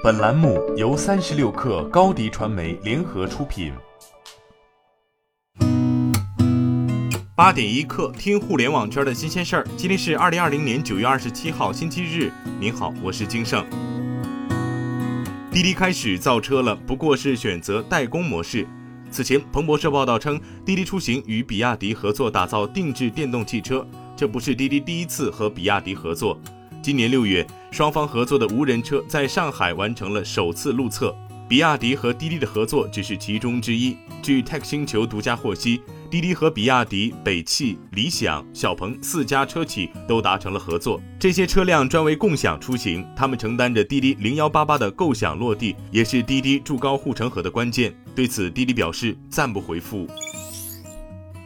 本栏目由三十六氪高低传媒联合出品。八点一刻，听互联网圈的新鲜事儿。今天是二零二零年九月二十七号，星期日。您好，我是金盛。滴滴开始造车了，不过是选择代工模式。此前，彭博社报道称，滴滴出行与比亚迪合作打造定制电动汽车，这不是滴滴第一次和比亚迪合作。今年六月，双方合作的无人车在上海完成了首次路测。比亚迪和滴滴的合作只是其中之一。据 Tech 星球独家获悉，滴滴和比亚迪、北汽、理想、小鹏四家车企都达成了合作。这些车辆专为共享出行，他们承担着滴滴零幺八八的构想落地，也是滴滴筑高护城河的关键。对此，滴滴表示暂不回复。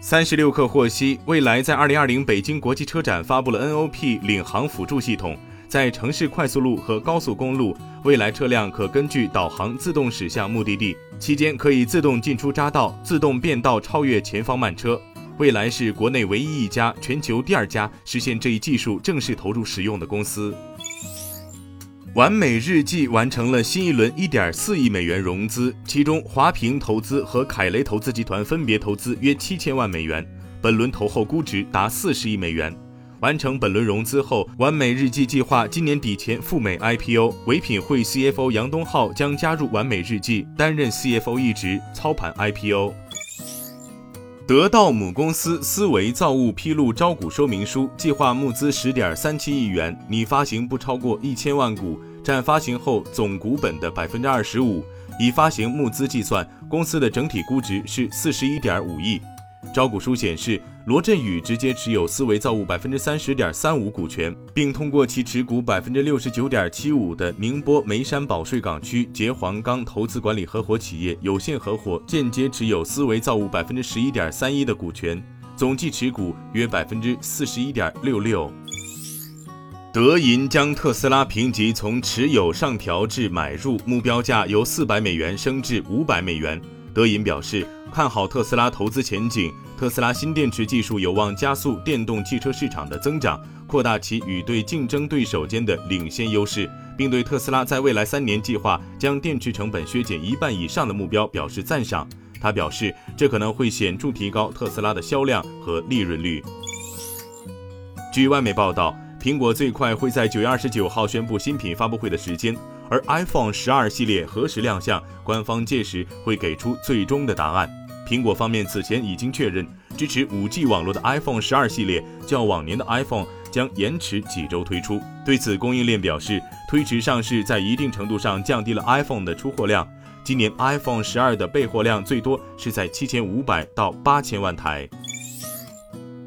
三十六氪获悉，蔚来在二零二零北京国际车展发布了 NOP 领航辅助系统，在城市快速路和高速公路，蔚来车辆可根据导航自动驶向目的地，期间可以自动进出匝道，自动变道超越前方慢车。蔚来是国内唯一一家、全球第二家实现这一技术正式投入使用的公司。完美日记完成了新一轮1.4亿美元融资，其中华平投资和凯雷投资集团分别投资约七千万美元，本轮投后估值达四十亿美元。完成本轮融资后，完美日记计划今年底前赴美 IPO。唯品会 CFO 杨东浩将加入完美日记，担任 CFO 一职，操盘 IPO。得到母公司思维造物披露招股说明书，计划募资十点三七亿元，拟发行不超过一千万股，占发行后总股本的百分之二十五。以发行募资计算，公司的整体估值是四十一点五亿。招股书显示，罗振宇直接持有思维造物百分之三十点三五股权，并通过其持股百分之六十九点七五的宁波眉山保税港区杰黄钢投资管理合伙企业有限合伙间接持有思维造物百分之十一点三一的股权，总计持股约百分之四十一点六六。德银将特斯拉评级从持有上调至买入，目标价由四百美元升至五百美元。德银表示。看好特斯拉投资前景，特斯拉新电池技术有望加速电动汽车市场的增长，扩大其与对竞争对手间的领先优势，并对特斯拉在未来三年计划将电池成本削减一半以上的目标表示赞赏。他表示，这可能会显著提高特斯拉的销量和利润率。据外媒报道，苹果最快会在九月二十九号宣布新品发布会的时间。而 iPhone 十二系列何时亮相，官方届时会给出最终的答案。苹果方面此前已经确认，支持 5G 网络的 iPhone 十二系列较往年的 iPhone 将延迟几周推出。对此，供应链表示，推迟上市在一定程度上降低了 iPhone 的出货量。今年 iPhone 十二的备货量最多是在七千五百到八千万台。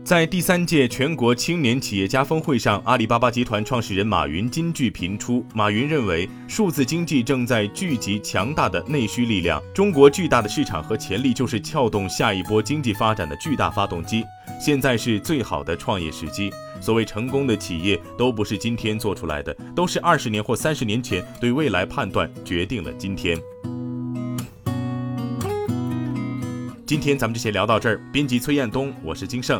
在第三届全国青年企业家峰会上，阿里巴巴集团创始人马云金句频出。马云认为，数字经济正在聚集强大的内需力量，中国巨大的市场和潜力就是撬动下一波经济发展的巨大发动机。现在是最好的创业时机。所谓成功的企业，都不是今天做出来的，都是二十年或三十年前对未来判断决定了今天。今天咱们就先聊到这儿。编辑崔彦东，我是金盛。